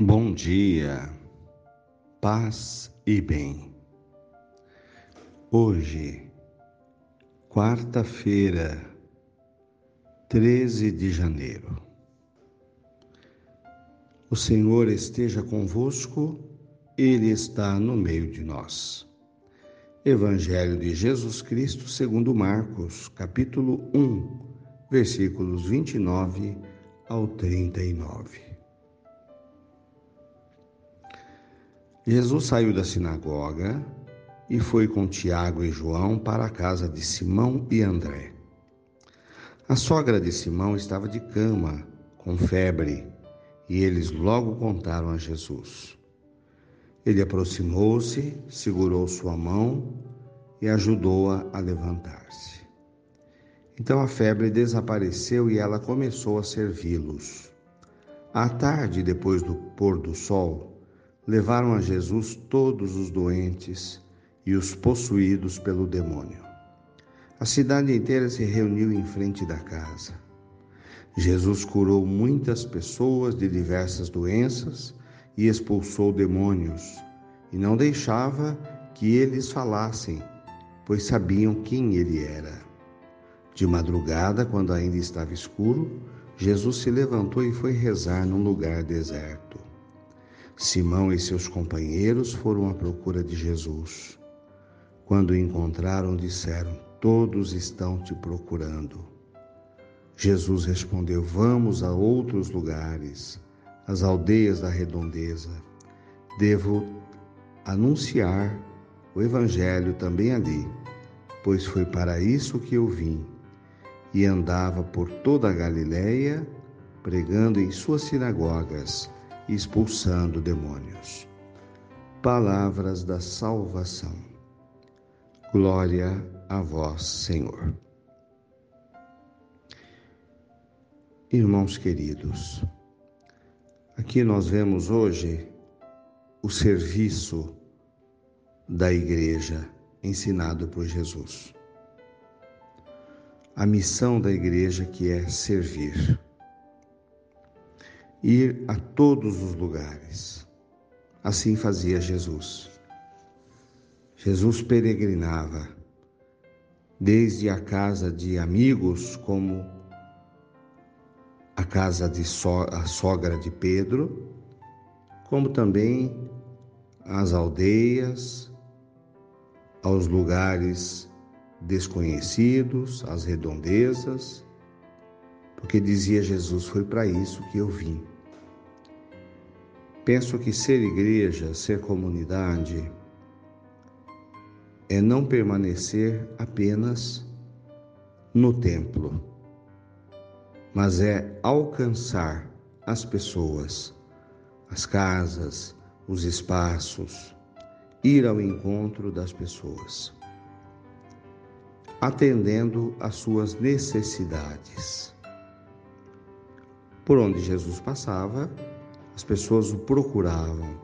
Bom dia, paz e bem. Hoje, quarta-feira, 13 de janeiro. O Senhor esteja convosco, Ele está no meio de nós. Evangelho de Jesus Cristo segundo Marcos, capítulo 1, versículos 29 ao 39. Jesus saiu da sinagoga e foi com Tiago e João para a casa de Simão e André. A sogra de Simão estava de cama, com febre e eles logo contaram a Jesus. Ele aproximou-se, segurou sua mão e ajudou-a a, levantar-se. Então a febre desapareceu e ela começou a servi-los. À tarde, depois do pôr do sol, levaram a Jesus todos os doentes e os possuídos pelo demônio. A cidade inteira se reuniu em frente da casa. Jesus curou muitas pessoas de diversas doenças e expulsou demônios, e não deixava que eles falassem, pois sabiam quem ele era. De madrugada, quando ainda estava escuro, Jesus se levantou e foi rezar num lugar deserto. Simão e seus companheiros foram à procura de Jesus. Quando o encontraram, disseram: Todos estão te procurando. Jesus respondeu: Vamos a outros lugares, às aldeias da redondeza. Devo anunciar o Evangelho também ali, pois foi para isso que eu vim. E andava por toda a Galiléia, pregando em suas sinagogas expulsando demônios. Palavras da salvação. Glória a vós, Senhor. Irmãos queridos, aqui nós vemos hoje o serviço da igreja ensinado por Jesus. A missão da igreja que é servir. Ir a todos os lugares. Assim fazia Jesus. Jesus peregrinava desde a casa de amigos como a casa de so, a sogra de Pedro, como também às aldeias, aos lugares desconhecidos, às redondezas, porque dizia Jesus: Foi para isso que eu vim. Penso que ser igreja, ser comunidade, é não permanecer apenas no templo mas é alcançar as pessoas, as casas, os espaços, ir ao encontro das pessoas, atendendo às suas necessidades. Por onde Jesus passava, as pessoas o procuravam,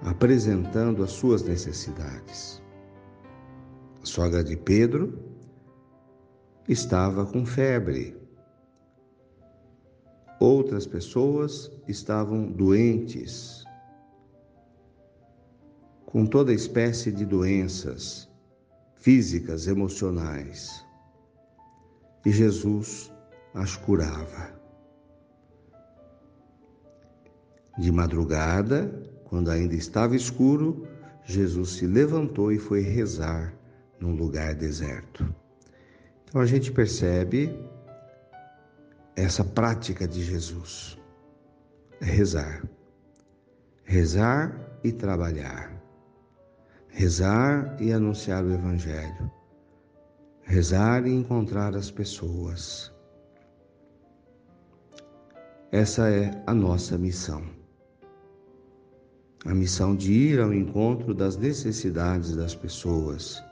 apresentando as suas necessidades. A sogra de Pedro estava com febre Outras pessoas estavam doentes, com toda espécie de doenças físicas, emocionais. E Jesus as curava. De madrugada, quando ainda estava escuro, Jesus se levantou e foi rezar num lugar deserto. Então a gente percebe essa prática de Jesus é rezar. Rezar e trabalhar. Rezar e anunciar o Evangelho. Rezar e encontrar as pessoas. Essa é a nossa missão. A missão de ir ao encontro das necessidades das pessoas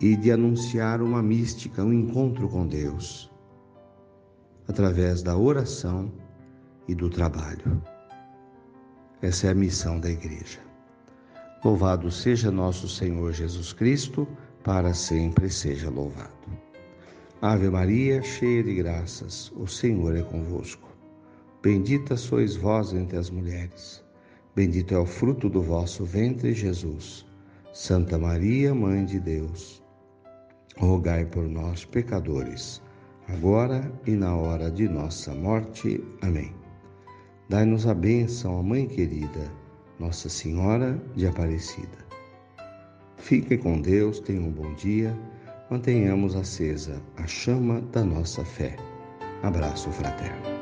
e de anunciar uma mística, um encontro com Deus através da oração e do trabalho. Essa é a missão da Igreja. Louvado seja nosso Senhor Jesus Cristo, para sempre seja louvado. Ave Maria, cheia de graças, o Senhor é convosco. Bendita sois vós entre as mulheres. Bendito é o fruto do vosso ventre, Jesus. Santa Maria, Mãe de Deus, rogai por nós, pecadores, agora e na hora de nossa morte. Amém. Dai-nos a bênção, a Mãe querida, Nossa Senhora de Aparecida. Fiquem com Deus, tenham um bom dia, mantenhamos acesa a chama da nossa fé. Abraço fraterno.